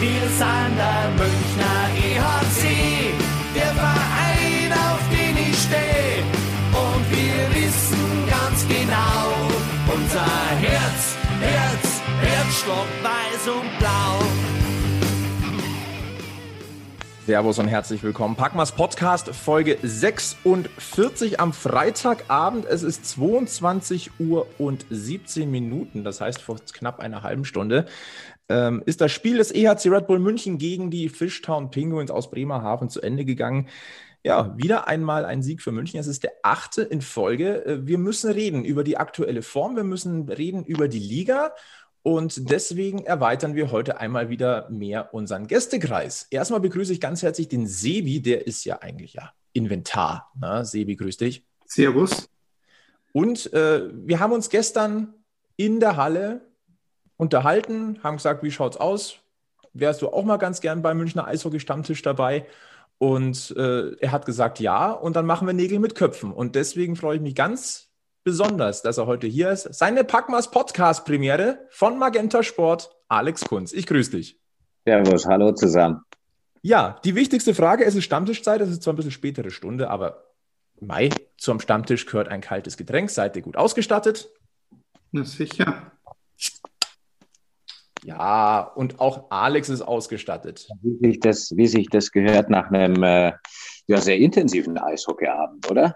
Wir sind der Münchner EHC, der Verein, auf den ich stehe. Und wir wissen ganz genau, unser Herz, Herz, Herzschlag weiß und blau. Servus und herzlich willkommen. Packmas Podcast Folge 46 am Freitagabend. Es ist 22 Uhr und 17 Minuten, das heißt vor knapp einer halben Stunde, ähm, ist das Spiel des EHC Red Bull München gegen die Fishtown Penguins aus Bremerhaven zu Ende gegangen. Ja, wieder einmal ein Sieg für München. Es ist der achte in Folge. Äh, wir müssen reden über die aktuelle Form. Wir müssen reden über die Liga. Und deswegen erweitern wir heute einmal wieder mehr unseren Gästekreis. Erstmal begrüße ich ganz herzlich den Sebi, der ist ja eigentlich ja Inventar. Na, Sebi, grüß dich. Servus. Und äh, wir haben uns gestern in der Halle unterhalten, haben gesagt, wie schaut's aus? Wärst du auch mal ganz gern beim Münchner Eishockey-Stammtisch dabei? Und äh, er hat gesagt, ja. Und dann machen wir Nägel mit Köpfen. Und deswegen freue ich mich ganz besonders, dass er heute hier ist. Seine Packmas Podcast Premiere von Magenta Sport, Alex Kunz. Ich grüße dich. Servus, hallo zusammen. Ja, die wichtigste Frage, es ist Stammtischzeit, es ist zwar ein bisschen spätere Stunde, aber Mai, zum Stammtisch gehört ein kaltes Getränk. Seid ihr gut ausgestattet? Na sicher. Ja, und auch Alex ist ausgestattet. Wie sich das, wie sich das gehört nach einem äh, ja, sehr intensiven Eishockeyabend, oder?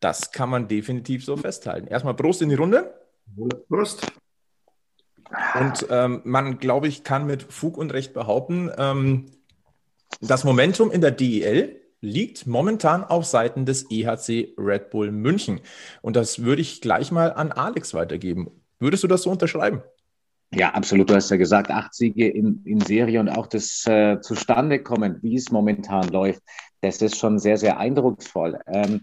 Das kann man definitiv so festhalten. Erstmal Prost in die Runde. Prost. Und ähm, man, glaube ich, kann mit Fug und Recht behaupten, ähm, das Momentum in der DEL liegt momentan auf Seiten des EHC Red Bull München. Und das würde ich gleich mal an Alex weitergeben. Würdest du das so unterschreiben? Ja, absolut. Du hast ja gesagt, acht Siege in, in Serie und auch das äh, Zustandekommen, wie es momentan läuft, das ist schon sehr, sehr eindrucksvoll. Ähm,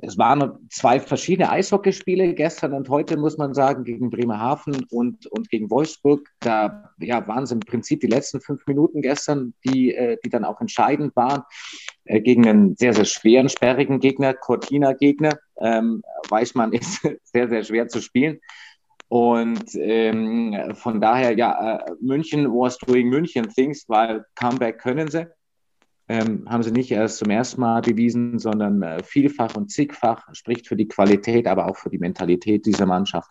es waren zwei verschiedene Eishockeyspiele gestern und heute, muss man sagen, gegen Bremerhaven und, und gegen Wolfsburg. Da ja, waren es im Prinzip die letzten fünf Minuten gestern, die, äh, die dann auch entscheidend waren. Äh, gegen einen sehr, sehr schweren, sperrigen Gegner, Cortina-Gegner. Ähm, Weichmann ist sehr, sehr schwer zu spielen. Und ähm, von daher, ja, äh, München was doing München things, weil Comeback können sie ähm, haben sie nicht erst zum ersten Mal bewiesen, sondern äh, vielfach und zigfach, spricht für die Qualität, aber auch für die Mentalität dieser Mannschaft.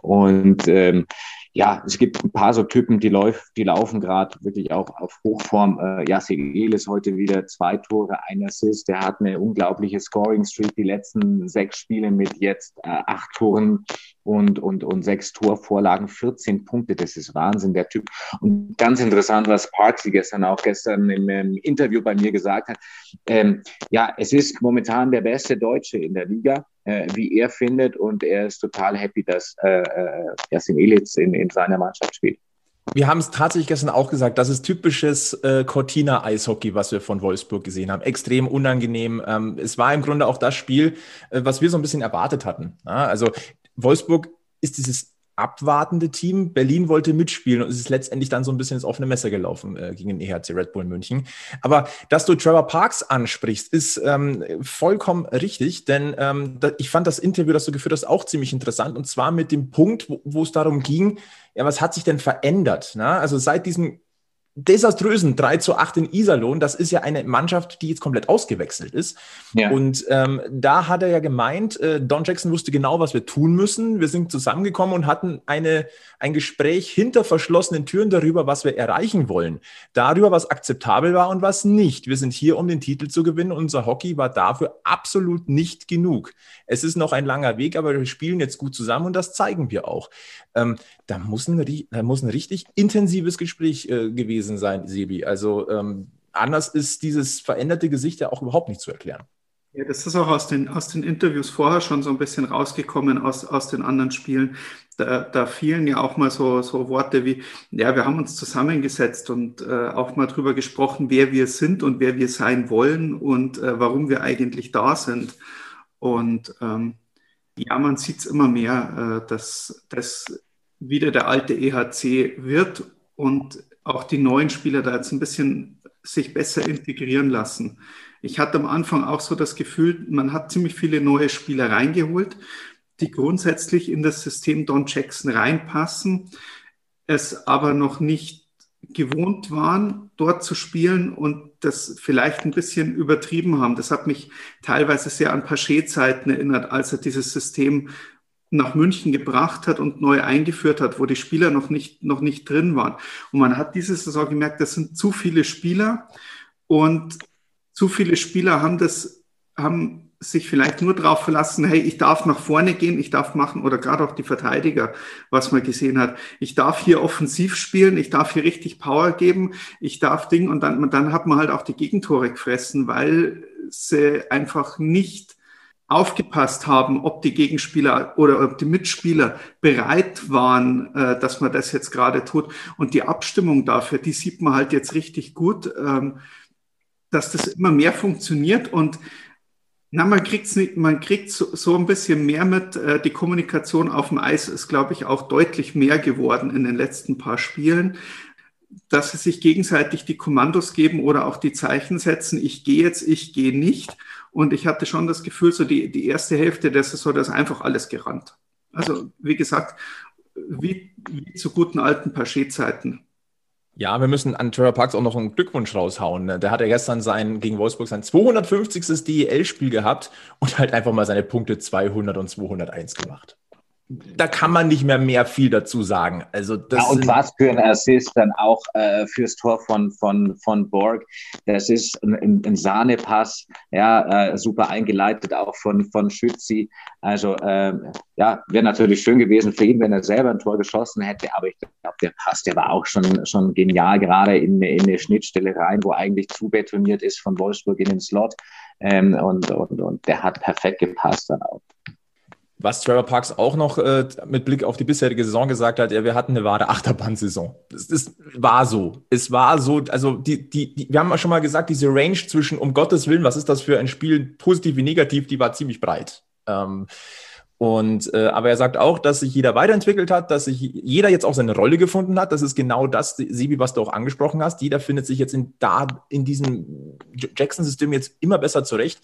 Und ähm, ja, es gibt ein paar so Typen, die, läuf, die laufen gerade wirklich auch auf Hochform. Äh, Yassi ist heute wieder zwei Tore, ein Assist. Der hat eine unglaubliche Scoring-Streak, die letzten sechs Spiele mit jetzt äh, acht Toren und, und, und sechs Torvorlagen, 14 Punkte. Das ist Wahnsinn, der Typ. Und ganz interessant, was Parksy gestern auch gestern im, im Interview bei mir gesagt hat. Ähm, ja, es ist momentan der beste Deutsche in der Liga, äh, wie er findet. Und er ist total happy, dass äh, äh, Yasin Elitz in, in seiner Mannschaft spielt. Wir haben es tatsächlich gestern auch gesagt, das ist typisches äh, Cortina-Eishockey, was wir von Wolfsburg gesehen haben. Extrem unangenehm. Ähm, es war im Grunde auch das Spiel, äh, was wir so ein bisschen erwartet hatten. Ja, also Wolfsburg ist dieses abwartende Team. Berlin wollte mitspielen und es ist letztendlich dann so ein bisschen ins offene Messer gelaufen äh, gegen den EHC Red Bull München. Aber dass du Trevor Parks ansprichst, ist ähm, vollkommen richtig, denn ähm, da, ich fand das Interview, das du geführt hast, auch ziemlich interessant und zwar mit dem Punkt, wo, es darum ging, ja, was hat sich denn verändert? Na? Also seit diesem desaströsen 3 zu 8 in Iserlohn, das ist ja eine Mannschaft, die jetzt komplett ausgewechselt ist. Ja. Und ähm, da hat er ja gemeint, äh, Don Jackson wusste genau, was wir tun müssen. Wir sind zusammengekommen und hatten eine, ein Gespräch hinter verschlossenen Türen darüber, was wir erreichen wollen. Darüber, was akzeptabel war und was nicht. Wir sind hier, um den Titel zu gewinnen. Unser Hockey war dafür absolut nicht genug. Es ist noch ein langer Weg, aber wir spielen jetzt gut zusammen und das zeigen wir auch. Ähm, da, muss ein, da muss ein richtig intensives Gespräch äh, gewesen gewesen sein, Sebi. Also ähm, anders ist dieses veränderte Gesicht ja auch überhaupt nicht zu erklären. Ja, das ist auch aus den, aus den Interviews vorher schon so ein bisschen rausgekommen, aus, aus den anderen Spielen. Da, da fielen ja auch mal so, so Worte wie, ja, wir haben uns zusammengesetzt und äh, auch mal drüber gesprochen, wer wir sind und wer wir sein wollen und äh, warum wir eigentlich da sind. Und ähm, ja, man sieht es immer mehr, äh, dass das wieder der alte EHC wird und auch die neuen Spieler da jetzt ein bisschen sich besser integrieren lassen. Ich hatte am Anfang auch so das Gefühl, man hat ziemlich viele neue Spieler reingeholt, die grundsätzlich in das System Don Jackson reinpassen, es aber noch nicht gewohnt waren, dort zu spielen und das vielleicht ein bisschen übertrieben haben. Das hat mich teilweise sehr an Paché-Zeiten erinnert, als er dieses System nach München gebracht hat und neu eingeführt hat, wo die Spieler noch nicht, noch nicht drin waren. Und man hat diese Saison gemerkt, das sind zu viele Spieler und zu viele Spieler haben das, haben sich vielleicht nur darauf verlassen, hey, ich darf nach vorne gehen, ich darf machen, oder gerade auch die Verteidiger, was man gesehen hat, ich darf hier offensiv spielen, ich darf hier richtig Power geben, ich darf Ding, und dann, dann hat man halt auch die Gegentore gefressen, weil sie einfach nicht aufgepasst haben, ob die Gegenspieler oder ob die Mitspieler bereit waren, äh, dass man das jetzt gerade tut. Und die Abstimmung dafür, die sieht man halt jetzt richtig gut, ähm, dass das immer mehr funktioniert und na, man kriegt's nicht, man kriegt so, so ein bisschen mehr mit. Äh, die Kommunikation auf dem Eis ist, glaube ich, auch deutlich mehr geworden in den letzten paar Spielen, dass sie sich gegenseitig die Kommandos geben oder auch die Zeichen setzen. Ich gehe jetzt, ich gehe nicht. Und ich hatte schon das Gefühl, so die, die erste Hälfte der Saison, da ist einfach alles gerannt. Also, wie gesagt, wie, wie zu guten alten Paché-Zeiten. Ja, wir müssen an Trevor Parks auch noch einen Glückwunsch raushauen. Der hat ja gestern sein, gegen Wolfsburg sein 250. DEL-Spiel gehabt und halt einfach mal seine Punkte 200 und 201 gemacht da kann man nicht mehr mehr viel dazu sagen. Also das ja, und was für ein Assist dann auch äh, fürs Tor von, von, von Borg. Das ist ein, ein Sahnepass, ja, äh, super eingeleitet auch von, von Schützi. Also äh, ja, wäre natürlich schön gewesen für ihn, wenn er selber ein Tor geschossen hätte, aber ich glaube, der Pass, der war auch schon, schon genial, gerade in, in eine Schnittstelle rein, wo eigentlich zubetoniert ist von Wolfsburg in den Slot. Ähm, und, und, und der hat perfekt gepasst dann auch. Was Trevor Parks auch noch äh, mit Blick auf die bisherige Saison gesagt hat, ja, wir hatten eine wahre Achterbahnsaison. Das, das war so. Es war so, also die, die, die, wir haben ja schon mal gesagt, diese Range zwischen, um Gottes Willen, was ist das für ein Spiel, positiv wie negativ, die war ziemlich breit. Ähm, und äh, aber er sagt auch, dass sich jeder weiterentwickelt hat, dass sich jeder jetzt auch seine Rolle gefunden hat. Das ist genau das, Sibi, was du auch angesprochen hast. Jeder findet sich jetzt in da in diesem Jackson-System jetzt immer besser zurecht.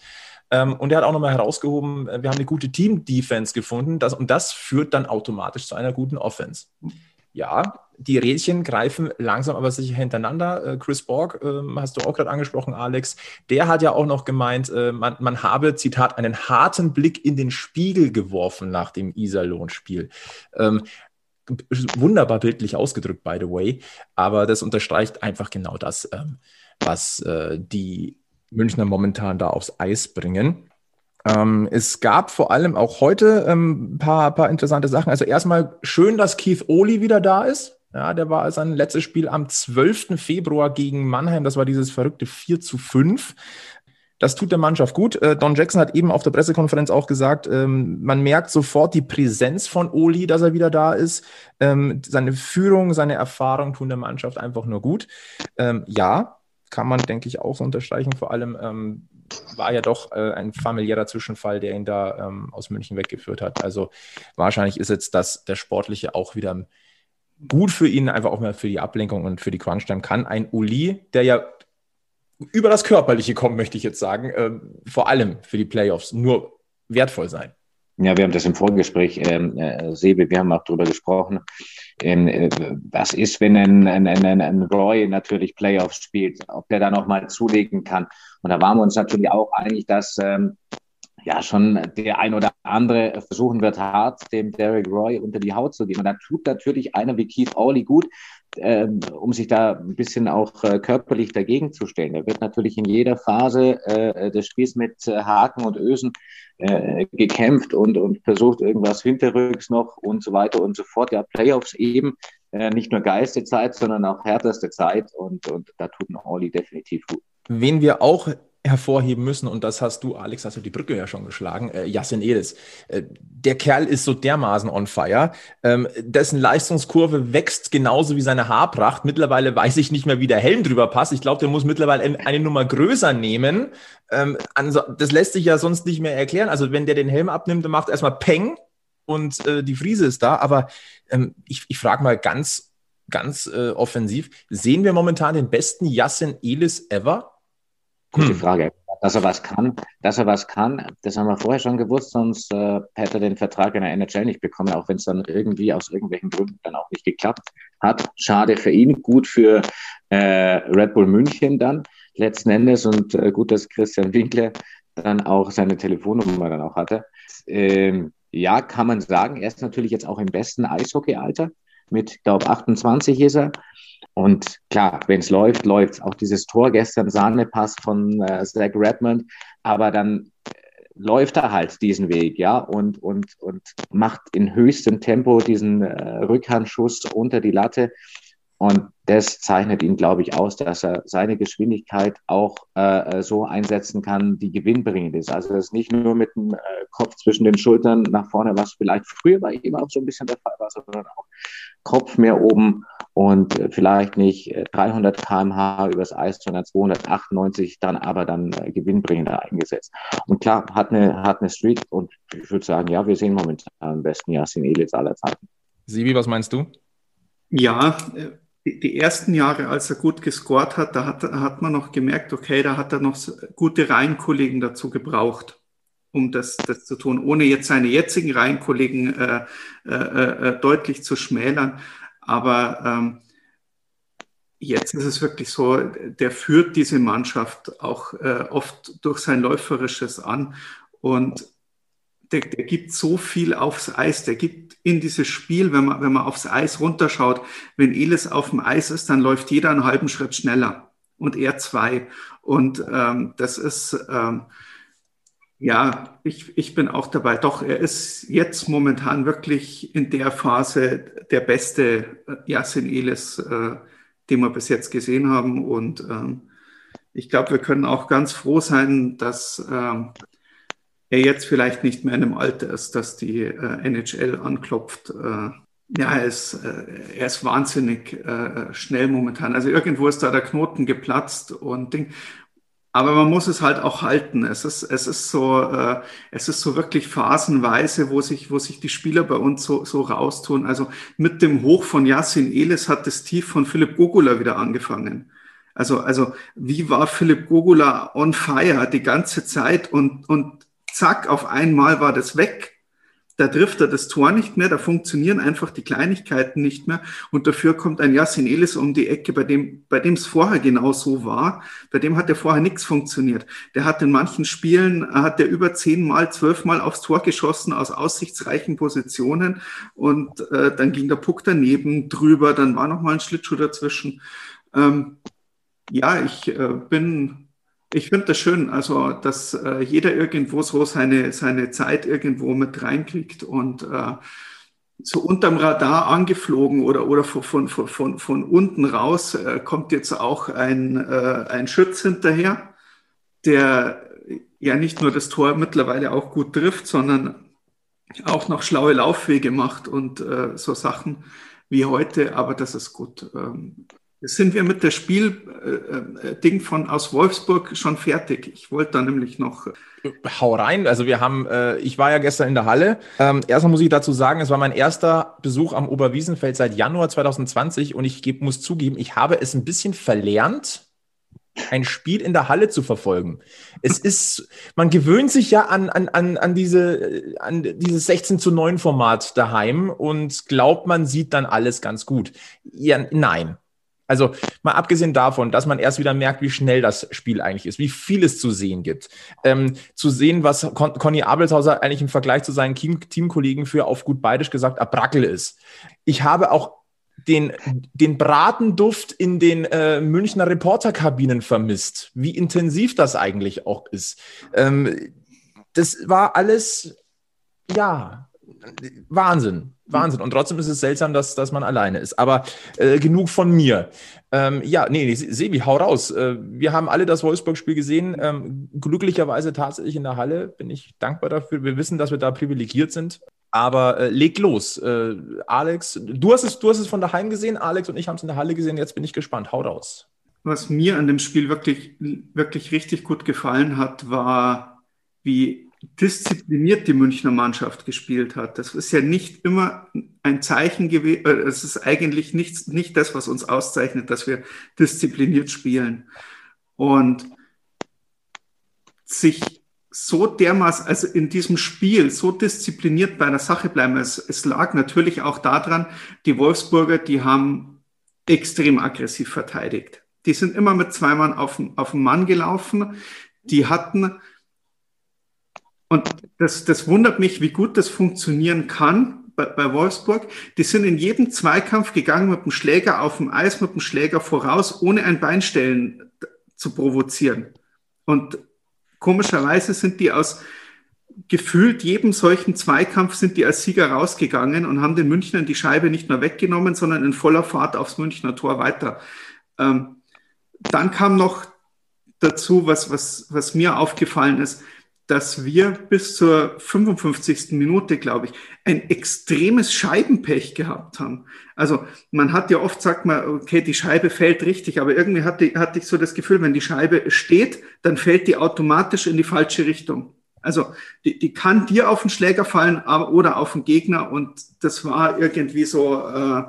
Ähm, und er hat auch nochmal herausgehoben, äh, wir haben eine gute Team-Defense gefunden das, und das führt dann automatisch zu einer guten Offense. Ja, die Rädchen greifen langsam aber sicher hintereinander. Äh, Chris Borg, ähm, hast du auch gerade angesprochen, Alex, der hat ja auch noch gemeint, äh, man, man, habe, Zitat, einen harten Blick in den Spiegel geworfen nach dem Iserlohn-Spiel. Ähm, wunderbar bildlich ausgedrückt, by the way, aber das unterstreicht einfach genau das, was die Münchner momentan da aufs Eis bringen. Ähm, es gab vor allem auch heute ein ähm, paar, paar interessante Sachen. Also erstmal schön, dass Keith Oli wieder da ist. Ja, der war sein letztes Spiel am 12. Februar gegen Mannheim. Das war dieses verrückte 4 zu 5. Das tut der Mannschaft gut. Äh, Don Jackson hat eben auf der Pressekonferenz auch gesagt, ähm, man merkt sofort die Präsenz von Oli, dass er wieder da ist. Ähm, seine Führung, seine Erfahrung tun der Mannschaft einfach nur gut. Ähm, ja, kann man, denke ich, auch so unterstreichen. Vor allem ähm, war ja doch äh, ein familiärer Zwischenfall, der ihn da ähm, aus München weggeführt hat. Also wahrscheinlich ist jetzt das der Sportliche auch wieder gut für ihn, einfach auch mal für die Ablenkung und für die Crunch-Time kann. Ein Uli, der ja über das Körperliche kommt, möchte ich jetzt sagen, äh, vor allem für die Playoffs nur wertvoll sein. Ja, wir haben das im Vorgespräch, ähm, äh, Sebe, wir haben auch darüber gesprochen. Ähm, äh, was ist, wenn ein, ein, ein, ein Roy natürlich Playoffs spielt, ob der da nochmal zulegen kann? Und da waren wir uns natürlich auch einig, dass ähm, ja schon der ein oder andere versuchen wird, hart dem Derek Roy unter die Haut zu gehen. Und da tut natürlich einer wie Keith Orley gut, ähm, um sich da ein bisschen auch äh, körperlich dagegen zu stellen. Er wird natürlich in jeder Phase äh, des Spiels mit äh, Haken und Ösen äh, gekämpft und, und versucht irgendwas hinterrücks noch und so weiter und so fort. Ja, Playoffs eben äh, nicht nur geilste Zeit, sondern auch härteste Zeit und, und da tut ein Orly definitiv gut. Wen wir auch hervorheben müssen, und das hast du, Alex, hast du die Brücke ja schon geschlagen, äh, Yassin Edes. Äh, der Kerl ist so dermaßen on fire. Ähm, dessen Leistungskurve wächst genauso wie seine Haarpracht. Mittlerweile weiß ich nicht mehr, wie der Helm drüber passt. Ich glaube, der muss mittlerweile eine Nummer größer nehmen. Ähm, also, das lässt sich ja sonst nicht mehr erklären. Also, wenn der den Helm abnimmt, dann macht erstmal Peng und äh, die Friese ist da. Aber ähm, ich, ich frage mal ganz, ganz äh, offensiv, sehen wir momentan den besten Yassin Elis ever? Gute hm. Frage. Dass er was kann, dass er was kann, das haben wir vorher schon gewusst, sonst äh, hätte er den Vertrag in der NHL nicht bekommen, auch wenn es dann irgendwie aus irgendwelchen Gründen dann auch nicht geklappt hat. Schade für ihn, gut für äh, Red Bull München dann letzten Endes und äh, gut, dass Christian Winkler dann auch seine Telefonnummer dann auch hatte. Ähm, ja, kann man sagen, er ist natürlich jetzt auch im besten Eishockey-Alter. Mit, glaube 28 ist er. Und klar, wenn es läuft, läuft Auch dieses Tor gestern, Sahnepass von äh, Zach Redmond. Aber dann äh, läuft er halt diesen Weg, ja, und, und, und macht in höchstem Tempo diesen äh, Rückhandschuss unter die Latte. Und das zeichnet ihn, glaube ich, aus, dass er seine Geschwindigkeit auch äh, so einsetzen kann, die gewinnbringend ist. Also das ist nicht nur mit dem äh, Kopf zwischen den Schultern nach vorne, was vielleicht früher bei ihm auch so ein bisschen der Fall war, sondern auch Kopf mehr oben und äh, vielleicht nicht 300 kmh übers Eis, sondern 298, dann aber dann äh, gewinnbringender eingesetzt. Und klar, hat eine, hat eine Streak und ich würde sagen, ja, wir sehen momentan am besten Yasin Elitz aller Zeiten. Sibi, was meinst du? Ja, äh, die ersten Jahre, als er gut gescored hat, da hat, hat man noch gemerkt, okay, da hat er noch gute Reihenkollegen dazu gebraucht, um das, das zu tun, ohne jetzt seine jetzigen Reihenkollegen äh, äh, äh, deutlich zu schmälern. Aber ähm, jetzt ist es wirklich so, der führt diese Mannschaft auch äh, oft durch sein Läuferisches an und der, der gibt so viel aufs Eis, der gibt in dieses Spiel, wenn man, wenn man aufs Eis runterschaut, wenn Elis auf dem Eis ist, dann läuft jeder einen halben Schritt schneller und er zwei. Und ähm, das ist, ähm, ja, ich, ich bin auch dabei. Doch, er ist jetzt momentan wirklich in der Phase der beste äh, Yassin Elis, äh, den wir bis jetzt gesehen haben. Und ähm, ich glaube, wir können auch ganz froh sein, dass ähm, er jetzt vielleicht nicht mehr in einem Alter ist, dass die äh, NHL anklopft. Äh, ja, er ist, äh, er ist wahnsinnig äh, schnell momentan. Also irgendwo ist da der Knoten geplatzt und Ding. Aber man muss es halt auch halten. Es ist, es ist so, äh, es ist so wirklich phasenweise, wo sich, wo sich die Spieler bei uns so, so raustun. Also mit dem Hoch von Yassin Elis hat das Tief von Philipp Gogula wieder angefangen. Also, also, wie war Philipp Gogula on fire die ganze Zeit und, und zack, auf einmal war das weg. Da trifft er das Tor nicht mehr, da funktionieren einfach die Kleinigkeiten nicht mehr. Und dafür kommt ein Yassin Elis um die Ecke, bei dem bei dem es vorher genau so war. Bei dem hat ja vorher nichts funktioniert. Der hat in manchen Spielen, hat der über zehnmal, zwölfmal aufs Tor geschossen aus aussichtsreichen Positionen. Und äh, dann ging der Puck daneben drüber, dann war noch mal ein Schlittschuh dazwischen. Ähm, ja, ich äh, bin ich finde das schön, also dass äh, jeder irgendwo so seine, seine Zeit irgendwo mit reinkriegt und äh, so unterm Radar angeflogen oder, oder von, von, von, von unten raus äh, kommt jetzt auch ein, äh, ein Schütz hinterher, der ja nicht nur das Tor mittlerweile auch gut trifft, sondern auch noch schlaue Laufwege macht und äh, so Sachen wie heute, aber das ist gut. Ähm, sind wir mit der Spielding äh, äh von aus Wolfsburg schon fertig. Ich wollte da nämlich noch. Äh, Hau rein. Also wir haben, äh, ich war ja gestern in der Halle. Ähm, erstmal muss ich dazu sagen, es war mein erster Besuch am Oberwiesenfeld seit Januar 2020 und ich geb, muss zugeben, ich habe es ein bisschen verlernt, ein Spiel in der Halle zu verfolgen. Es ist, man gewöhnt sich ja an, an, an, an, diese, an dieses 16 zu 9 Format daheim und glaubt, man sieht dann alles ganz gut. Ja, nein. Also mal abgesehen davon, dass man erst wieder merkt, wie schnell das Spiel eigentlich ist, wie viel es zu sehen gibt. Ähm, zu sehen, was Con Conny Abelshauser eigentlich im Vergleich zu seinen Team Teamkollegen für auf gut beidisch gesagt Abrackel ist. Ich habe auch den, den Bratenduft in den äh, Münchner Reporterkabinen vermisst, wie intensiv das eigentlich auch ist. Ähm, das war alles, ja, Wahnsinn. Wahnsinn. Und trotzdem ist es seltsam, dass, dass man alleine ist. Aber äh, genug von mir. Ähm, ja, nee, nee, Sebi, hau raus. Äh, wir haben alle das Wolfsburg-Spiel gesehen. Ähm, glücklicherweise tatsächlich in der Halle. Bin ich dankbar dafür. Wir wissen, dass wir da privilegiert sind. Aber äh, leg los. Äh, Alex, du hast, es, du hast es von daheim gesehen. Alex und ich haben es in der Halle gesehen. Jetzt bin ich gespannt. Hau raus. Was mir an dem Spiel wirklich, wirklich richtig gut gefallen hat, war, wie diszipliniert die Münchner Mannschaft gespielt hat. Das ist ja nicht immer ein Zeichen gewesen, äh, es ist eigentlich nicht, nicht das, was uns auszeichnet, dass wir diszipliniert spielen. Und sich so dermaßen, also in diesem Spiel so diszipliniert bei einer Sache bleiben. Es, es lag natürlich auch daran, die Wolfsburger, die haben extrem aggressiv verteidigt. Die sind immer mit zwei Mann auf, auf den Mann gelaufen. Die hatten, und das, das wundert mich, wie gut das funktionieren kann bei, bei Wolfsburg. Die sind in jedem Zweikampf gegangen mit dem Schläger auf dem Eis, mit dem Schläger voraus, ohne ein Beinstellen zu provozieren. Und komischerweise sind die aus gefühlt jedem solchen Zweikampf sind die als Sieger rausgegangen und haben den Münchnern die Scheibe nicht nur weggenommen, sondern in voller Fahrt aufs Münchner Tor weiter. Ähm, dann kam noch dazu, was, was, was mir aufgefallen ist, dass wir bis zur 55. Minute, glaube ich, ein extremes Scheibenpech gehabt haben. Also man hat ja oft sagt man, okay, die Scheibe fällt richtig, aber irgendwie hatte, hatte ich so das Gefühl, wenn die Scheibe steht, dann fällt die automatisch in die falsche Richtung. Also die, die kann dir auf den Schläger fallen aber, oder auf den Gegner und das war irgendwie so, äh,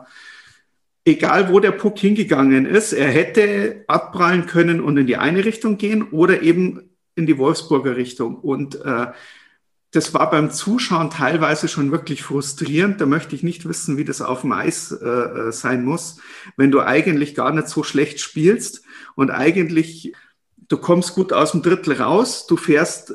egal wo der Puck hingegangen ist, er hätte abprallen können und in die eine Richtung gehen oder eben in die Wolfsburger Richtung. Und äh, das war beim Zuschauen teilweise schon wirklich frustrierend. Da möchte ich nicht wissen, wie das auf dem Eis äh, äh, sein muss, wenn du eigentlich gar nicht so schlecht spielst und eigentlich du kommst gut aus dem Drittel raus, du fährst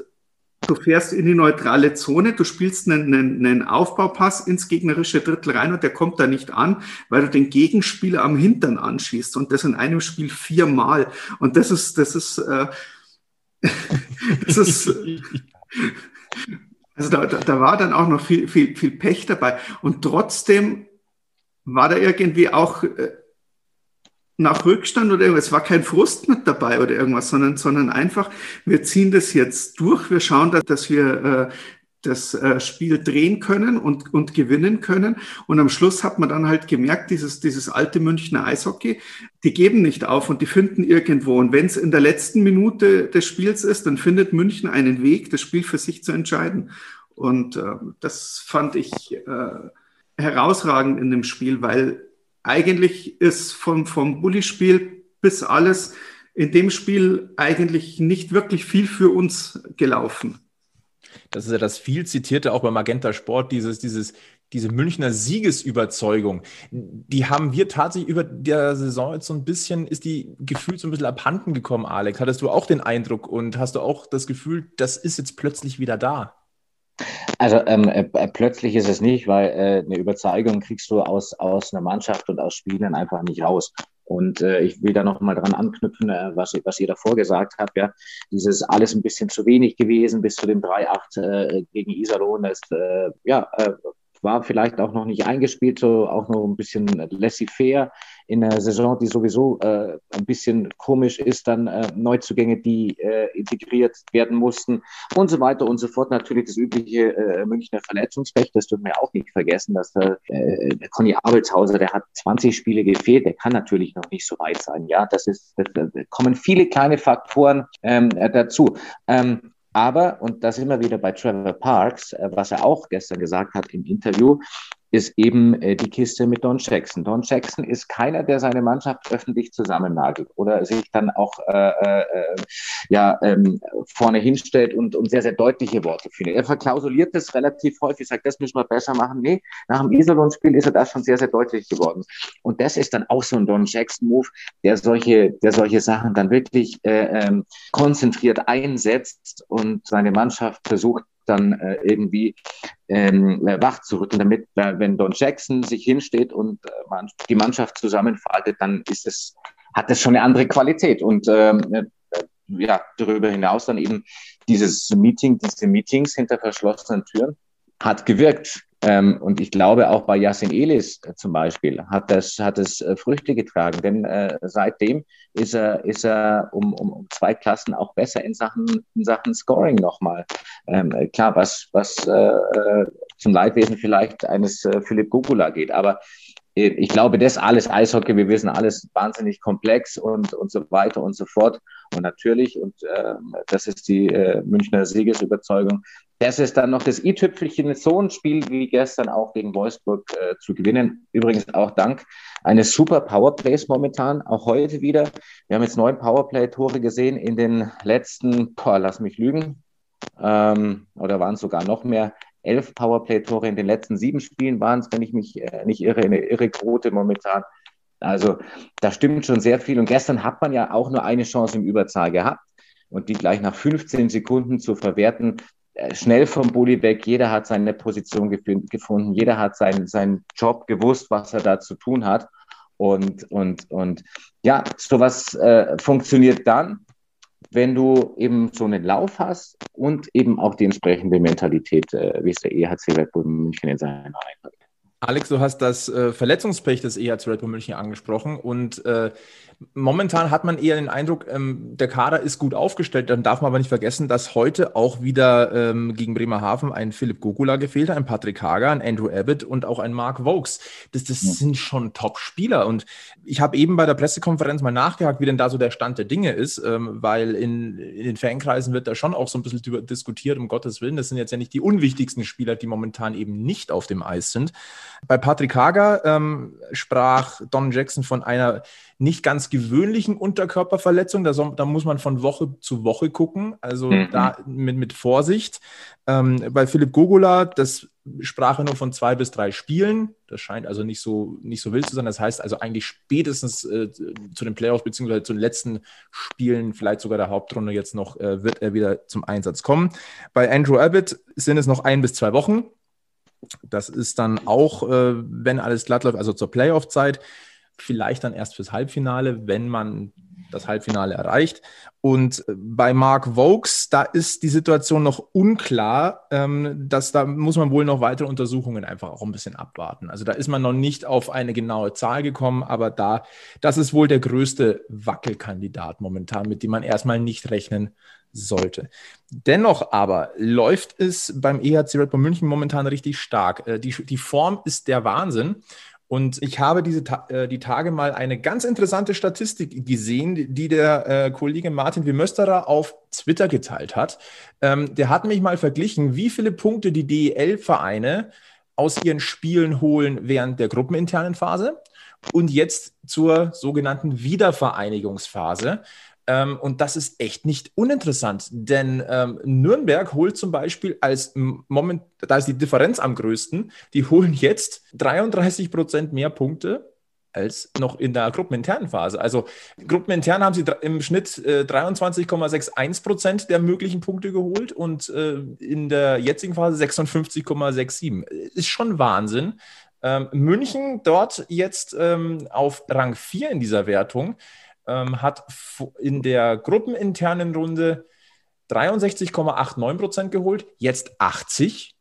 Du fährst in die neutrale Zone, du spielst einen, einen, einen, Aufbaupass ins gegnerische Drittel rein und der kommt da nicht an, weil du den Gegenspieler am Hintern anschießt und das in einem Spiel viermal. Und das ist, das ist, äh, das ist, also da, da, da war dann auch noch viel, viel, viel Pech dabei. Und trotzdem war da irgendwie auch äh, nach Rückstand oder irgendwas, es war kein Frust mit dabei oder irgendwas, sondern, sondern einfach, wir ziehen das jetzt durch, wir schauen, dass wir äh, das äh, Spiel drehen können und, und gewinnen können. Und am Schluss hat man dann halt gemerkt, dieses, dieses alte Münchner Eishockey, die geben nicht auf und die finden irgendwo. Und wenn es in der letzten Minute des Spiels ist, dann findet München einen Weg, das Spiel für sich zu entscheiden. Und äh, das fand ich äh, herausragend in dem Spiel, weil eigentlich ist vom, vom Bulli-Spiel bis alles in dem Spiel eigentlich nicht wirklich viel für uns gelaufen. Das ist ja das viel zitierte auch beim Magenta Sport, dieses, dieses, diese Münchner Siegesüberzeugung. Die haben wir tatsächlich über der Saison jetzt so ein bisschen, ist die gefühlt so ein bisschen abhanden gekommen, Alex. Hattest du auch den Eindruck und hast du auch das Gefühl, das ist jetzt plötzlich wieder da? Also ähm, äh, äh plötzlich ist es nicht, weil äh, eine Überzeugung kriegst du aus, aus einer Mannschaft und aus Spielern einfach nicht raus. Und äh, ich will da noch mal dran anknüpfen, äh, was, was ihr davor gesagt habt. Ja, dieses alles ein bisschen zu wenig gewesen bis zu dem 3-8 äh, gegen Iserlohn. Das äh, ja, äh, war vielleicht auch noch nicht eingespielt, so auch noch ein bisschen laissez-faire in einer Saison, die sowieso äh, ein bisschen komisch ist, dann äh, Neuzugänge, die äh, integriert werden mussten und so weiter und so fort. Natürlich das übliche äh, Münchner Verletzungsrecht, das dürfen wir auch nicht vergessen, dass der, äh, der Conny Abelshauser, der hat 20 Spiele gefehlt, der kann natürlich noch nicht so weit sein. Ja, das ist, da kommen viele kleine Faktoren ähm, dazu. Ähm, aber, und das immer wieder bei Trevor Parks, äh, was er auch gestern gesagt hat im Interview, ist eben äh, die Kiste mit Don Jackson. Don Jackson ist keiner, der seine Mannschaft öffentlich zusammennagelt oder sich dann auch äh, äh, ja, ähm, vorne hinstellt und, und sehr, sehr deutliche Worte findet. Er verklausuliert das relativ häufig, sagt, das müssen wir besser machen. Nee, nach dem Iserlohn-Spiel ist er da schon sehr, sehr deutlich geworden. Und das ist dann auch so ein Don Jackson-Move, der solche, der solche Sachen dann wirklich äh, ähm, konzentriert einsetzt und seine Mannschaft versucht, dann äh, irgendwie ähm, wach zu rütteln, damit, äh, wenn Don Jackson sich hinsteht und äh, man, die Mannschaft zusammenfaltet, dann ist es, hat das schon eine andere Qualität. Und ähm, äh, ja, darüber hinaus dann eben dieses Meeting, diese Meetings hinter verschlossenen Türen hat gewirkt. Ähm, und ich glaube, auch bei Yassin Elis äh, zum Beispiel hat das, hat es äh, Früchte getragen, denn äh, seitdem ist er, ist er um, um, um zwei Klassen auch besser in Sachen, in Sachen Scoring nochmal. Ähm, klar, was, was äh, äh zum Leidwesen vielleicht eines äh, Philipp Gugula geht, aber ich glaube, das alles Eishockey, wir wissen alles wahnsinnig komplex und, und so weiter und so fort. Und natürlich, und äh, das ist die äh, Münchner Siegesüberzeugung, das ist dann noch das i-Tüpfelchen, so ein Spiel wie gestern auch gegen Wolfsburg äh, zu gewinnen. Übrigens auch dank eines super Powerplays momentan, auch heute wieder. Wir haben jetzt neun Powerplay-Tore gesehen in den letzten, boah, lass mich lügen, ähm, oder waren es sogar noch mehr, elf Powerplay-Tore in den letzten sieben Spielen waren es, wenn ich mich äh, nicht irre, eine irre Quote momentan. Also da stimmt schon sehr viel. Und gestern hat man ja auch nur eine Chance im Überzahl gehabt und die gleich nach 15 Sekunden zu verwerten, äh, schnell vom Bulli weg. Jeder hat seine Position gefunden, jeder hat seinen, seinen Job gewusst, was er da zu tun hat. Und, und, und ja, sowas äh, funktioniert dann, wenn du eben so einen Lauf hast und eben auch die entsprechende Mentalität, äh, wie es der EHC Red Bull München in seinen Reihen hat. Alex, du hast das äh, Verletzungspech des EHC Red Bull München angesprochen und äh, momentan hat man eher den Eindruck, ähm, der Kader ist gut aufgestellt. Dann darf man aber nicht vergessen, dass heute auch wieder ähm, gegen Bremerhaven ein Philipp Gogula gefehlt hat, ein Patrick Hager, ein Andrew Abbott und auch ein Mark Vokes. Das, das ja. sind schon Top-Spieler. Und ich habe eben bei der Pressekonferenz mal nachgehakt, wie denn da so der Stand der Dinge ist, ähm, weil in, in den Fankreisen wird da schon auch so ein bisschen diskutiert, um Gottes Willen. Das sind jetzt ja nicht die unwichtigsten Spieler, die momentan eben nicht auf dem Eis sind. Bei Patrick Hager ähm, sprach Don Jackson von einer nicht ganz gewöhnlichen Unterkörperverletzung. Da, da, muss man von Woche zu Woche gucken, also mhm. da mit, mit Vorsicht. Ähm, bei Philipp Gogola, das sprach er nur von zwei bis drei Spielen. Das scheint also nicht so, nicht so wild zu sein. Das heißt also eigentlich spätestens äh, zu den Playoffs beziehungsweise zu den letzten Spielen, vielleicht sogar der Hauptrunde jetzt noch, äh, wird er wieder zum Einsatz kommen. Bei Andrew Abbott sind es noch ein bis zwei Wochen. Das ist dann auch, äh, wenn alles glatt läuft, also zur Playoff-Zeit vielleicht dann erst fürs Halbfinale, wenn man das Halbfinale erreicht. Und äh, bei Mark Vokes, da ist die Situation noch unklar. Ähm, dass, da muss man wohl noch weitere Untersuchungen einfach auch ein bisschen abwarten. Also da ist man noch nicht auf eine genaue Zahl gekommen, aber da, das ist wohl der größte Wackelkandidat momentan, mit dem man erstmal nicht rechnen sollte. Dennoch aber läuft es beim EHC Red Bull München momentan richtig stark. Äh, die, die Form ist der Wahnsinn. Und ich habe diese äh, die Tage mal eine ganz interessante Statistik gesehen, die der äh, Kollege Martin Wimösterer auf Twitter geteilt hat. Ähm, der hat mich mal verglichen, wie viele Punkte die DEL-Vereine aus ihren Spielen holen während der gruppeninternen Phase und jetzt zur sogenannten Wiedervereinigungsphase. Ähm, und das ist echt nicht uninteressant, denn ähm, Nürnberg holt zum Beispiel als Moment, da ist die Differenz am größten, die holen jetzt 33 Prozent mehr Punkte als noch in der gruppeninternen Phase. Also gruppenintern haben sie im Schnitt äh, 23,61 Prozent der möglichen Punkte geholt und äh, in der jetzigen Phase 56,67. Ist schon Wahnsinn. Ähm, München dort jetzt ähm, auf Rang 4 in dieser Wertung ähm, hat in der gruppeninternen Runde 63,89 Prozent geholt, jetzt 80.